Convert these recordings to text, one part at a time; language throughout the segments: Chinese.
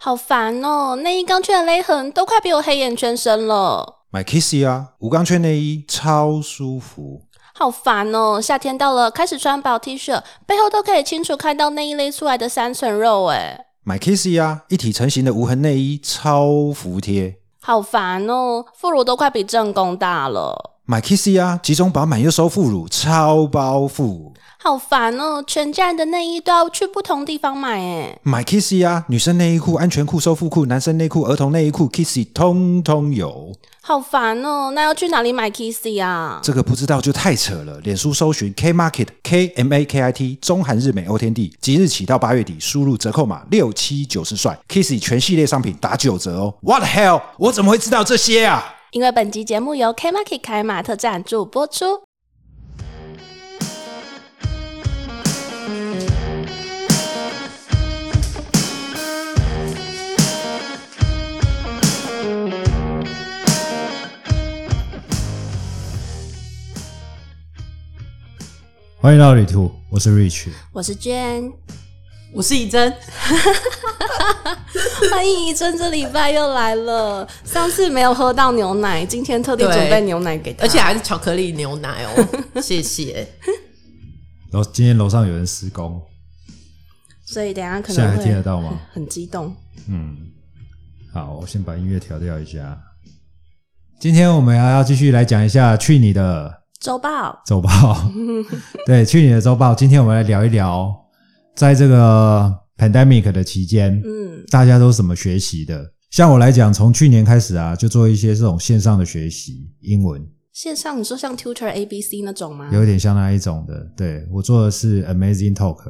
好烦哦！内衣钢圈的勒痕都快比我黑眼圈深了。买 Kissy 啊，无钢圈内衣超舒服。好烦哦！夏天到了，开始穿薄 T 恤，背后都可以清楚看到内衣勒出来的三层肉，哎。买 Kissy 啊，一体成型的无痕内衣超服帖。好烦哦，副乳都快比正宫大了。买 Kissy 啊，集中饱满又收副乳，超包覆。好烦哦！全家人的内衣都要去不同地方买诶。买 Kissy 啊，女生内衣裤、安全裤、收腹裤、男生内裤、儿童内衣裤，Kissy 通通有。好烦哦！那要去哪里买 Kissy 啊？这个不知道就太扯了。脸书搜寻 K Market K M A K I T 中韩日美欧天地，即日起到八月底，输入折扣码六七九十帅，Kissy 全系列商品打九折哦。What the hell？我怎么会知道这些啊？因为本集节目由 K Market 凯马特赞助播出。欢迎到旅途，我是 Rich，我是娟，我是怡珍。欢迎怡珍，这礼拜又来了。上次没有喝到牛奶，今天特地准备牛奶给他，而且还是巧克力牛奶哦。谢谢。然后今天楼上有人施工，所以等下可能现在还听得到吗？很激动。嗯，好，我先把音乐调掉一下。今天我们还要继续来讲一下去你的。周报，周报，对，去年的周报。今天我们来聊一聊，在这个 pandemic 的期间，嗯，大家都怎么学习的？像我来讲，从去年开始啊，就做一些这种线上的学习，英文。线上，你说像 Tutor ABC 那种吗？有点像那一种的。对我做的是 Amazing Talk，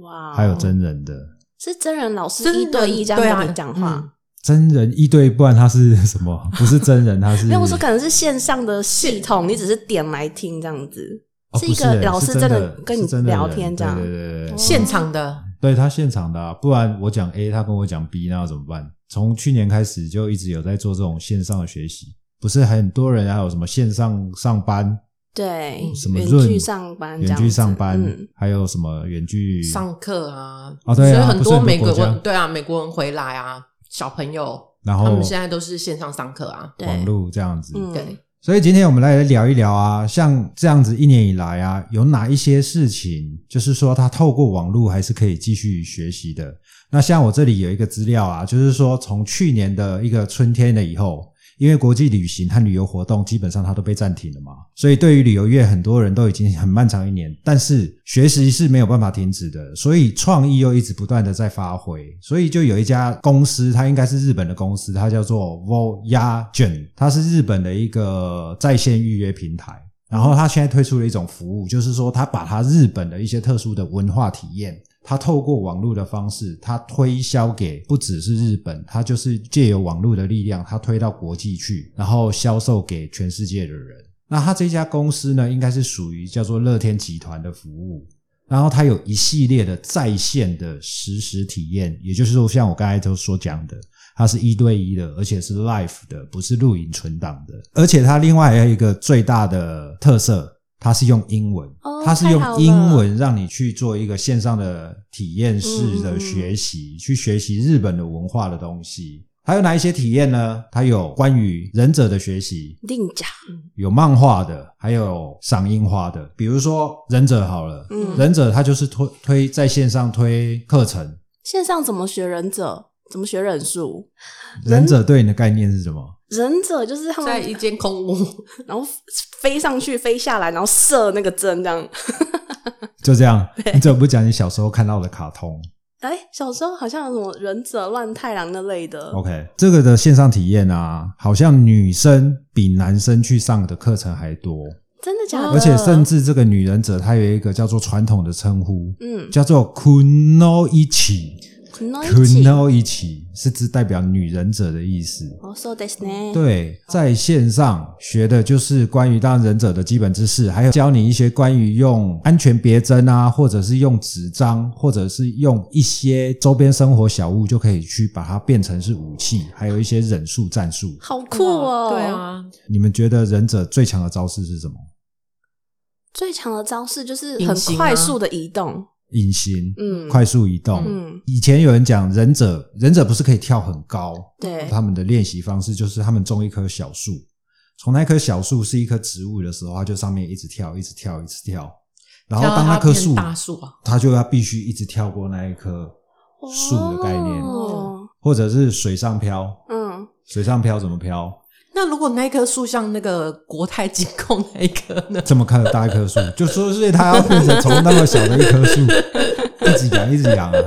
哇，还有真人的，是真人老师一对一这样跟你讲话。真人一对，不然他是什么？不是真人，他是。没有我说，可能是线上的系统，你只是点来听这样子，是一个老师真的跟你聊天这样，对对对，现场的，对他现场的，不然我讲 A，他跟我讲 B，那要怎么办？从去年开始就一直有在做这种线上的学习，不是很多人还有什么线上上班，对，什么远距上班，远距上班，还有什么远距上课啊？哦，对啊，很多美国人，对啊，美国人回来啊。小朋友，然后他们现在都是线上上课啊，网络这样子。对，所以今天我们来聊一聊啊，像这样子一年以来啊，有哪一些事情，就是说他透过网络还是可以继续学习的。那像我这里有一个资料啊，就是说从去年的一个春天了以后。因为国际旅行和旅游活动基本上它都被暂停了嘛，所以对于旅游业很多人都已经很漫长一年，但是学习是没有办法停止的，所以创意又一直不断的在发挥，所以就有一家公司，它应该是日本的公司，它叫做 Voyagen，它是日本的一个在线预约平台，然后它现在推出了一种服务，就是说它把它日本的一些特殊的文化体验。他透过网络的方式，他推销给不只是日本，他就是借由网络的力量，他推到国际去，然后销售给全世界的人。那他这家公司呢，应该是属于叫做乐天集团的服务，然后它有一系列的在线的实时体验，也就是说，像我刚才都所讲的，它是一对一的，而且是 live 的，不是录影存档的，而且它另外还有一个最大的特色。它是用英文，它是用英文让你去做一个线上的体验式的学习，去学习日本的文化的东西。还有哪一些体验呢？它有关于忍者的学习，另讲有漫画的，还有赏樱花的。比如说忍者好了，忍者他就是推推在线上推课程，线上怎么学忍者？怎么学忍术？忍者对你的概念是什么？忍者就是他们在一间空屋，然后飞上去、飞下来，然后射那个针，这样。就这样，你怎么不讲你小时候看到的卡通？哎，小时候好像有什么忍者乱太郎那类的。OK，这个的线上体验啊，好像女生比男生去上的课程还多。真的假的？而且甚至这个女忍者，她有一个叫做传统的称呼，嗯，叫做 Kuno Ichi。Kuno 一起是指代表女忍者的意思。哦，so this 呢？对，在线上学的就是关于当忍者的基本知识，还有教你一些关于用安全别针啊，或者是用纸张，或者是用一些周边生活小物，就可以去把它变成是武器，还有一些忍术战术。好酷哦！对啊，你们觉得忍者最强的招式是什么？最强的招式就是很快速的移动。隐形，嗯快速移动。嗯以前有人讲忍者，忍者不是可以跳很高？对他们的练习方式就是他们种一棵小树，从那棵小树是一棵植物的时候，它就上面一直跳，一直跳，一直跳。然后当那棵树大树啊，他就要必须一直跳过那一棵树的概念，哦或者是水上漂。嗯，水上漂怎么漂？那如果那棵树像那个国泰金控那一棵呢？这么看大一棵树，就说所以他要变成从那么小的一棵树 一直养一直养啊。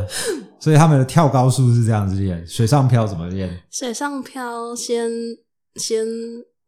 所以他们的跳高术是这样子练，水上漂怎么练？水上漂先先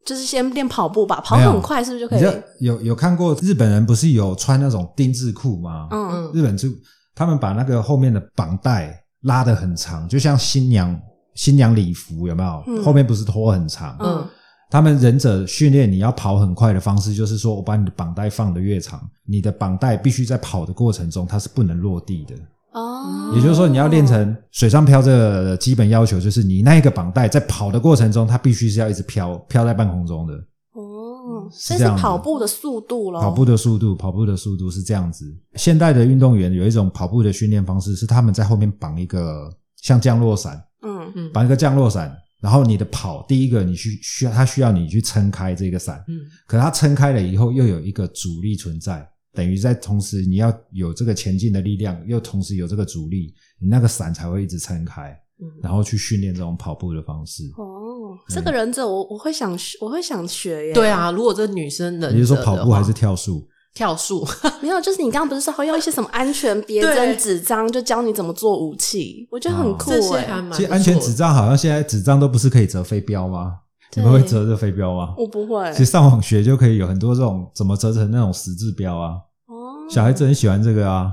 就是先练跑步吧，跑很快是不是就可以你知？道有有看过日本人不是有穿那种丁字裤吗？嗯嗯，日本就他们把那个后面的绑带拉得很长，就像新娘新娘礼服有没有？嗯后面不是拖很长？嗯他们忍者训练你要跑很快的方式，就是说我把你的绑带放得越长，你的绑带必须在跑的过程中它是不能落地的。哦，也就是说，你要练成水上漂这个基本要求，就是你那一个绑带在跑的过程中，它必须是要一直飘飘在半空中的。哦，这是跑步的速度咯。跑步的速度，跑步的速度是这样子。现代的运动员有一种跑步的训练方式，是他们在后面绑一个像降落伞，嗯。嗯。绑一个降落伞，然后你的跑，第一个你需需要，它需要你去撑开这个伞，嗯。可它撑开了以后，又有一个阻力存在，等于在同时你要有这个前进的力量，又同时有这个阻力，你那个伞才会一直撑开，嗯。然后去训练这种跑步的方式。哦，这个忍者我我会想学，我会想学耶。对，啊，如果这女生的，你是说跑步还是跳树？跳树？没有，就是你刚刚不是说会用一些什么安全别针对纸张，就教你怎么做武器，我觉得很哦酷这些哎。还蛮其实安全纸张好像现在纸张都不是可以折飞镖吗？你对们会折这飞镖吗？我不会其实上网学就可以有很多这种怎么折成那种十字标啊，哦，小孩子很喜欢这个啊。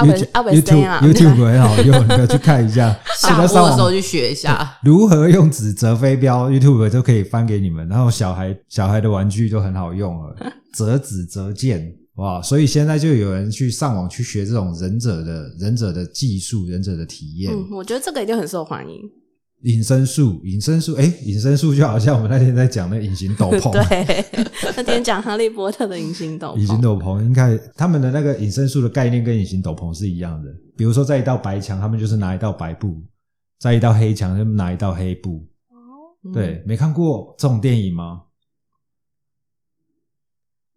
YouTube YouTube 很好用，你可以去看一下。下播现在上网的时候去学一下。如何用纸折飞镖，YouTube 都可以翻给你们。然后小孩小孩的玩具就很好用了，折纸折剑，哇！所以现在就有人去上网去学这种忍者的忍者的技术、忍者的体验。嗯，我觉得这个一定很受欢迎。隐身术，隐身术，哎，隐身术就好像我们那天在讲那隐形斗篷，对，那天讲哈利波特的隐形斗篷，隐形斗篷应该他们的那个隐身术的概念跟隐形斗篷是一样的。比如说，在一道白墙，他们就是拿一道白布；在一道黑墙，他们拿一道黑布。哦对，没看过这种电影吗？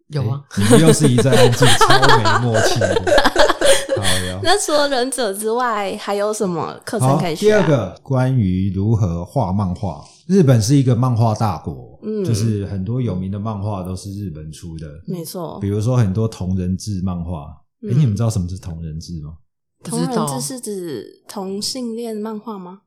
有啊，诶你们又是一阵安静，超没默契的。那除了忍者之外，还有什么课程，可以学、啊？第二个关于如何画漫画。日本是一个漫画大国，嗯就是很多有名的漫画都是日本出的，没错比，如说很多同人志漫画。哎、嗯你们知道什么是同人志吗？同人志是指同性恋漫画吗？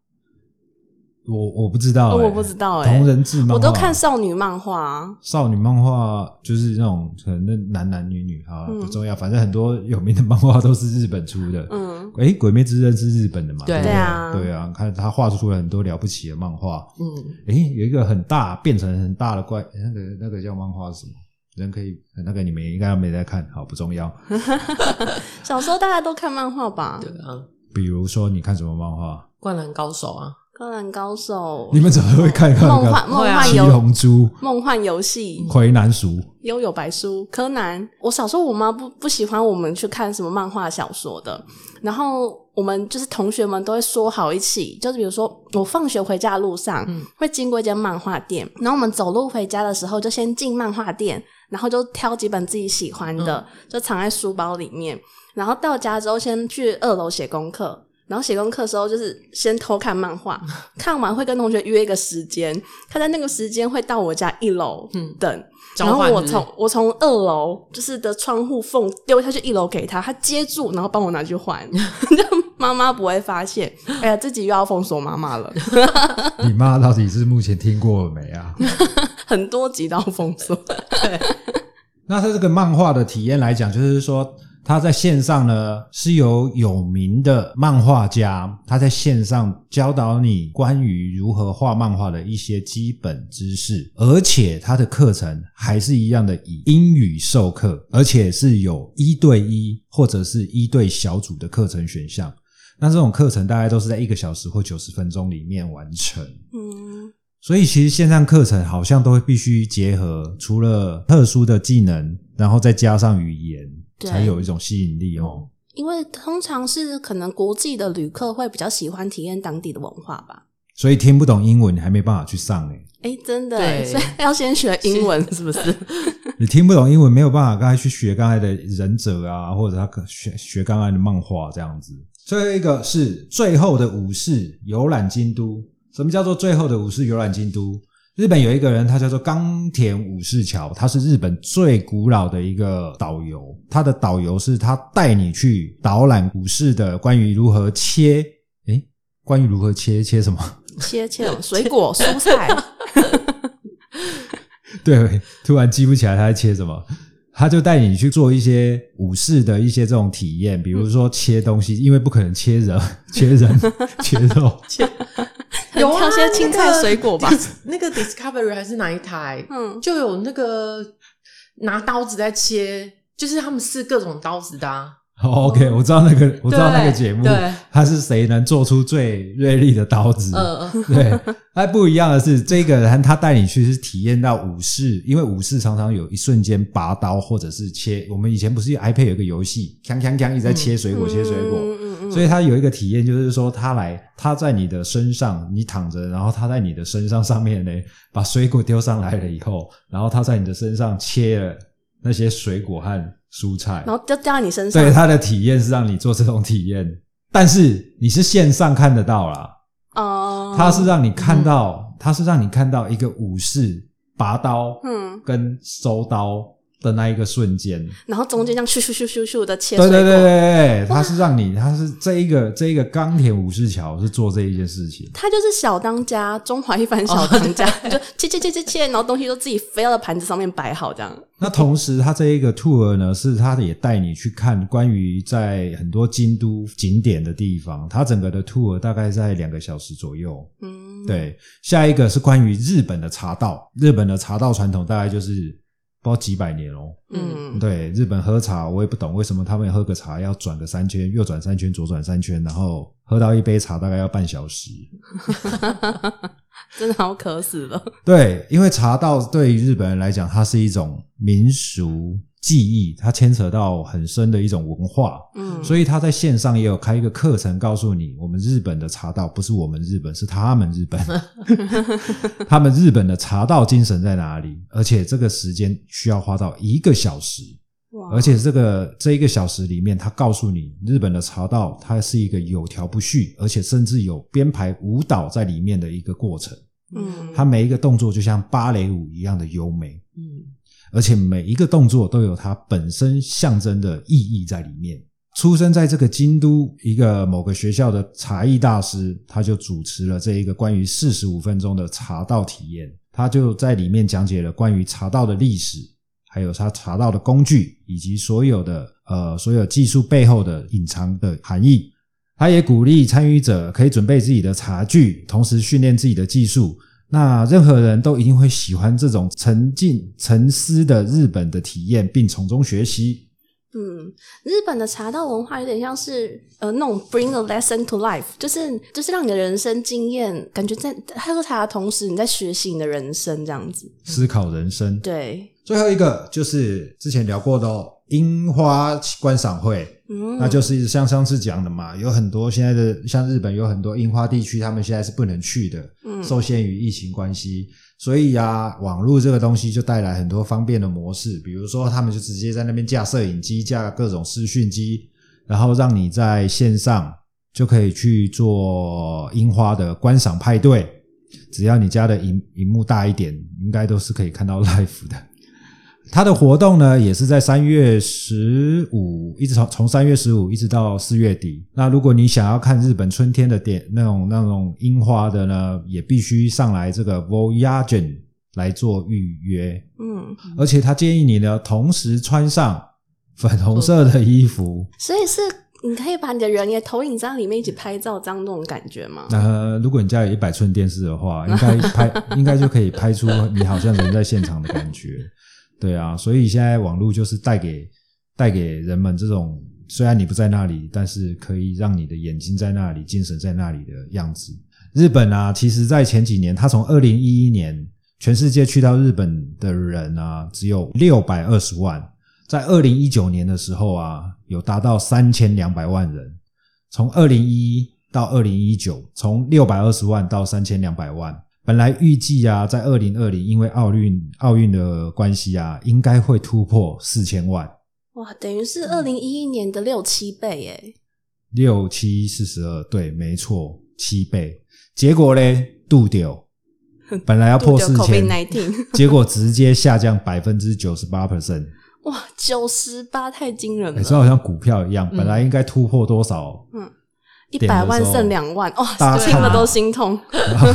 我我不知道、我不知道诶同人志漫画，我都看少女漫画啊。少女漫画，就是那种可能那男男女女哈，嗯不重要，反正很多有名的漫画都是日本出的。嗯，哎，鬼灭之刃是日本的嘛？对啊对啊，看他画出了很多了不起的漫画。嗯，哎，有一个很大变成很大的怪，那个那个叫漫画是什么？人可以那个你们应该没在看，好不重要。小时候大家都看漫画吧？对啊，比如说你看什么漫画？灌篮高手啊，灌篮高手。你、们怎么会看看那个梦幻梦幻游龙珠、梦幻游戏、魁南鼠？悠悠白书、柯南。我小时候我妈不不喜欢我们去看什么漫画小说的，然后我们就是同学们都会说好一起，就是比如说我放学回家的路上、嗯。会经过一间漫画店，然后我们走路回家的时候就先进漫画店，然后就挑几本自己喜欢的，就藏在书包里面，然后到家之后先去二楼写功课。然后写功课的时候，就是先偷看漫画，看完会跟同学约一个时间，他在那个时间会到我家一楼嗯等，然后我从我从二楼就是的窗户缝丢下去一楼给他，他接住，然后帮我拿去还，就 妈妈不会发现。哎呀，自己又要封锁妈妈了，你妈到底是目前听过了没啊？很多集都要封锁。那他这个漫画的体验来讲，就是说，它在线上呢是由有名的漫画家，他在线上教导你关于如何画漫画的一些基本知识，而且他的课程还是一样的以英语授课，而且是有一对一或者是一对小组的课程选项。那这种课程大概都是在一个小时或九十分钟里面完成。嗯，所以其实线上课程好像都会必须结合除了特殊的技能，然后再加上语言，对才有一种吸引力哦。因为通常是可能国际的旅客会比较喜欢体验当地的文化吧。所以听不懂英文，你还没办法去上哎。哎，真的所以要先学英文，是不是？你听不懂英文，没有办法刚才去学刚才的忍者啊，或者他可学学刚才的漫画这样子。最后一个是最后的武士游览京都。什么叫做最后的武士游览京都？日本有一个人，他叫做冈田武士桥，他是日本最古老的一个导游。他的导游是他带你去导览武士的关于如何切，诶，关于如何切切什么？切切水果、蔬菜，对，突然记不起来他在切什么，他就带你去做一些武士的一些这种体验，比如说切东西，因为不可能切人、切人、切肉。有啊挑些青菜那个水果吧那个 Discovery 还是哪一台？嗯，就有那个拿刀子在切，就是他们试各种刀子的、啊。哦 OK，我知道那个，我知道那个节目对，他是谁能做出最锐利的刀子？呃，对，它不一样的是，这个人他带你去是体验到武士，因为武士常常有一瞬间拔刀或者是切。我们以前不是 iPad 有一个游戏，锵锵锵一直在切水果，切水果。嗯嗯嗯所以他有一个体验，就是说他来，他在你的身上，你躺着，然后他在你的身上上面呢，把水果丢上来了以后，然后他在你的身上切了那些水果和蔬菜。然后就掉在你身上。对他的体验是让你做这种体验，但是你是线上看得到啦，哦，他是让你看到，他是让你看到一个武士拔刀嗯，跟收刀的那一个瞬间。然后中间这样咻咻咻咻咻的切，对对对对对，他是让你，他是这一个这一个钢铁武士桥是做这一件事情。他就是小当家，中华一番小当家，就切切切切切，然后东西都自己飞到盘子上面摆好，这样。那同时，他这一个 tour 呢，是他也带你去看关于在很多京都景点的地方。他整个的 tour 大概在两个小时左右。嗯，，对，下一个是关于日本的茶道。日本的茶道传统大概就是不知道几百年哦。嗯，对，日本喝茶我也不懂为什么他们喝个茶要转个三圈，右转三圈，左转三圈，然后喝到一杯茶大概要半小时。真的好渴死了。对，因为茶道对于日本人来讲，它是一种民俗技艺，它牵扯到很深的一种文化。嗯，所以他在线上也有开一个课程，告诉你，我们日本的茶道不是我们日本，是他们日本，他们日本的茶道精神在哪里？而且这个时间需要花到一个小时，哇而且这个这一个小时里面，他告诉你，日本的茶道它是一个有条不紊，而且甚至有编排舞蹈在里面的一个过程。嗯，它每一个动作就像芭蕾舞一样的优美，嗯，而且每一个动作都有它本身象征的意义在里面。出生在这个京都一个某个学校的茶艺大师，他就主持了这一个关于四十五分钟的茶道体验。他就在里面讲解了关于茶道的历史，还有他茶道的工具，以及所有的呃所有技术背后的隐藏的含义。他也鼓励参与者可以准备自己的茶具，同时训练自己的技术。那任何人都一定会喜欢这种沉浸沉思的日本的体验，并从中学习。嗯，日本的茶道文化有点像是呃那种 bring a lesson to life，就是就是让你的人生经验感觉在喝茶的同时，你在学习你的人生这样子。思考人生。对，最后一个就是之前聊过的哦，樱花观赏会，嗯，那就是像上次讲的嘛，有很多现在的像日本有很多樱花地区，他们现在是不能去的，嗯受限于疫情关系。所以呀、网络这个东西就带来很多方便的模式，比如说他们就直接在那边架摄影机、架各种视讯机，然后让你在线上就可以去做樱花的观赏派对。只要你家的荧荧幕大一点，应该都是可以看到 live 的。它的活动呢，也是在三月十五，一直从从三月十五一直到四月底。那如果你想要看日本春天的点那种那种樱花的呢，也必须上来这个 Voyagen 来做预约。嗯，而且他建议你呢，同时穿上粉红色的衣服。所以是你可以把你的人也投影在里面一起拍照，这样那种感觉吗？呃，如果你家有一百寸电视的话，应该拍 应该就可以拍出你好像人在现场的感觉。对啊，所以现在网络就是带给带给人们这种，虽然你不在那里，但是可以让你的眼睛在那里，精神在那里的样子。日本啊，其实在前几年，他从二零一一年全世界去到日本的人啊，只有六百二十万，在二零一九年的时候啊，有达到三千两百万人。从二零一一到二零一九，从六百二十万到三千两百万。本来预计啊，在二零二零，因为奥运奥运的关系啊，应该会突破四千万，哇，等于是二零一一年的六七倍耶！六七四十二，对，没错，七倍。结果嘞，度丢，本来要破四千，COVID-19，结果直接下降百分之九十八 percent。哇，九十八太惊人了，好像股票一样，本来应该突破多少？一百万剩两万，哇，听了都心痛。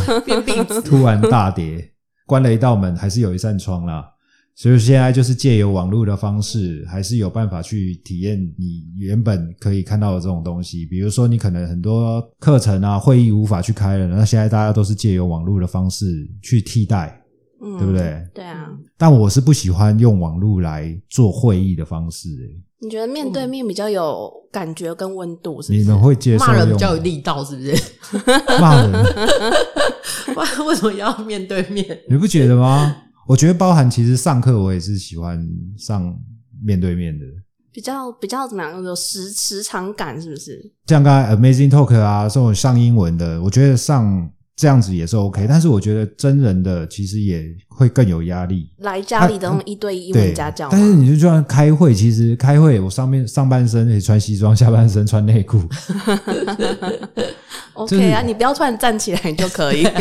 突然大跌，关了一道门，还是有一扇窗啦。所以现在就是借由网络的方式，还是有办法去体验你原本可以看到的这种东西。比如说，你可能很多课程啊、会议无法去开了，那现在大家都是借由网络的方式去替代，嗯，对不对？对啊，但我是不喜欢用网络来做会议的方式、欸。你觉得面对面比较有感觉跟温度，是不是？你们会接受骂人比用较有力道，是不是？骂人？不 然为什么要面对面？你不觉得吗？我觉得包含其实上课我也是喜欢上面对面的。比较比较怎么样？有时时长感，是不是？像刚才 Amazing Talk 啊，这种上英文的，我觉得上这样子也是 OK。但是我觉得真人的其实也会更有压力。来家里的一对一英对文家教，但是你就就算开会，其实开会我上面上半身也穿西装，下半身穿内裤，OK 啊，你不要突然站起来就可以。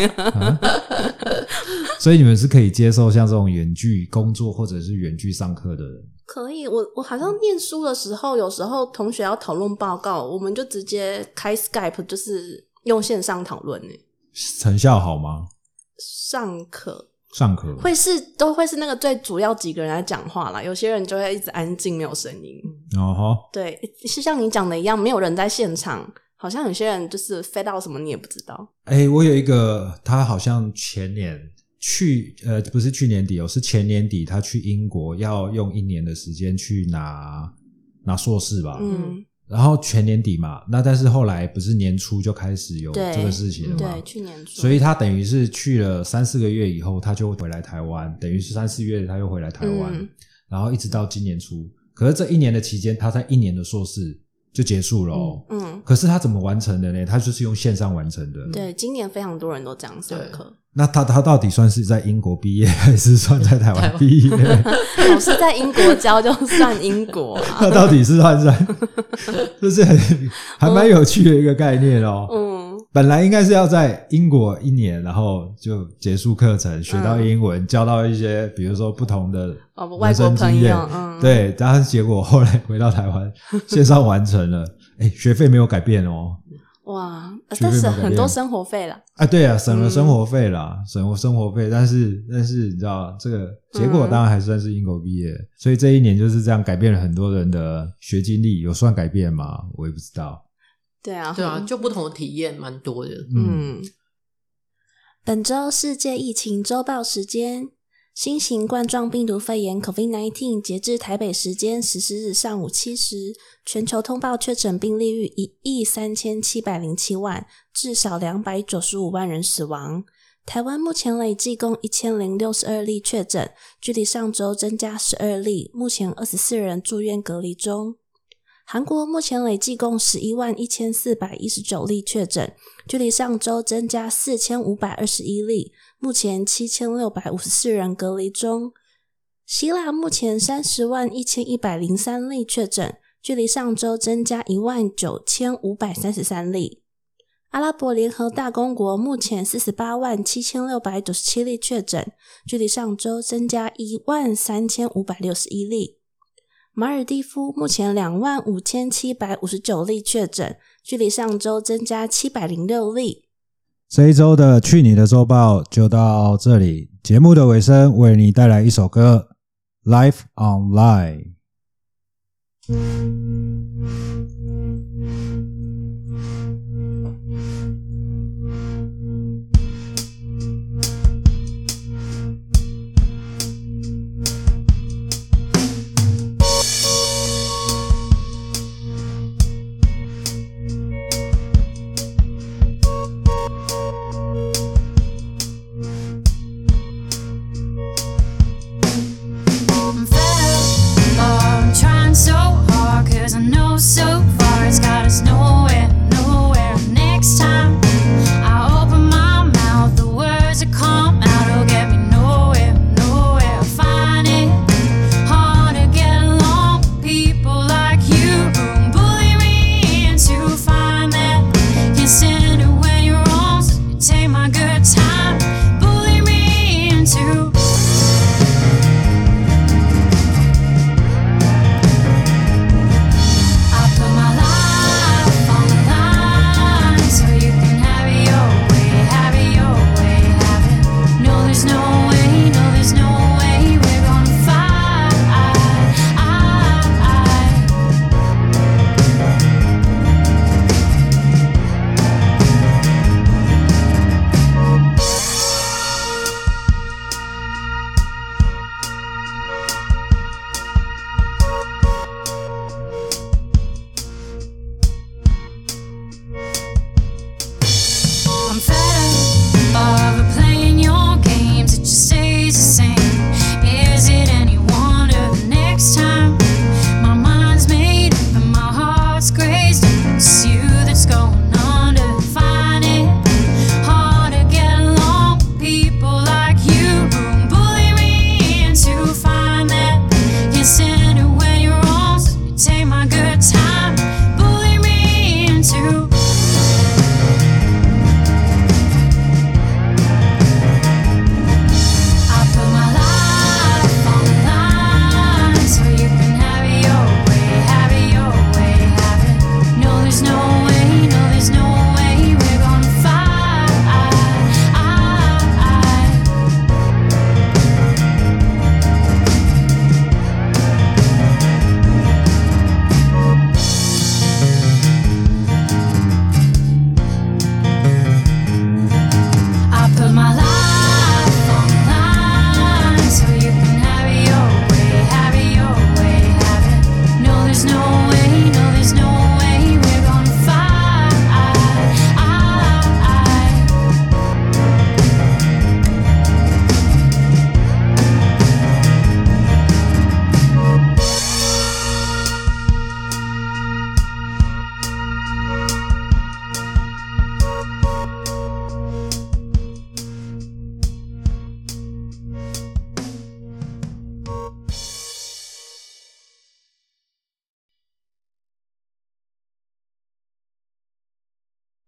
所以你们是可以接受像这种远距工作或者是远距上课的人。可以，我我好像念书的时候，有时候同学要讨论报告，我们就直接开 Skype，就是用线上讨论呢。成效好吗？上课上课会是都会是那个最主要几个人来讲话啦，有些人就会一直安静没有声音。哦哈，对，是像你讲的一样，没有人在现场，好像有些人就是飞到什么你也不知道。哎、我有一个，他好像前年去，呃，不是去年底哦，是前年底，他去英国要用一年的时间去拿拿硕士吧，嗯，然后全年底嘛，那但是后来不是年初就开始有对这个事情了嘛对，，去年初所以他等于是去了三四个月以后，他就回来台湾，等于是三四月他又回来台湾，嗯然后一直到今年初，可是这一年的期间，他在一年的硕士就结束了哦。嗯，可是他怎么完成的呢？他就是用线上完成的。对，今年非常多人都这样上课。那他他到底算是在英国毕业，还是算在台湾毕业？老师在英国教就算英国啊。他到底是算在，就是很还蛮有趣的一个概念哦。嗯，本来应该是要在英国一年，然后就结束课程，学到英文，交到一些比如说不同的哦，外人国朋友，嗯，，对，然后结果后来回到台湾，线上完成了，哎，学费没有改变哦。哇，但是很多生活费啦。啊，对啊，省了嗯生活费啦，省了生活费，但是但是你知道这个结果嗯当然还算是英国毕业，所以这一年就是这样改变了很多人的学经历，有算改变吗？我也不知道。对啊，对啊，就不同的体验蛮多的。嗯，嗯，本周世界疫情周报时间：新型冠状病毒肺炎 （COVID-19） 截至台北时间十四日上午七时，全球通报确诊病例逾一亿三千七百零七万，至少两百九十五万人死亡。台湾目前累计共一千零六十二例确诊，距离上周增加十二例，目前二十四人住院隔离中。韩国目前累计共十一万一千四百一十九例确诊，距离上周增加四千五百二十一例，目前七千六百五十四人隔离中。希腊目前三十万一千一百零三例确诊，距离上周增加一万九千五百三十三例。阿拉伯联合大公国目前四十八万七千六百九十七例确诊，距离上周增加一万三千五百六十一例。马尔蒂夫目前两万五千七百五十九例确诊，距离上周增加七百零六例。这一周的去你的周报就到这里，节目的尾声为你带来一首歌《Life Online》。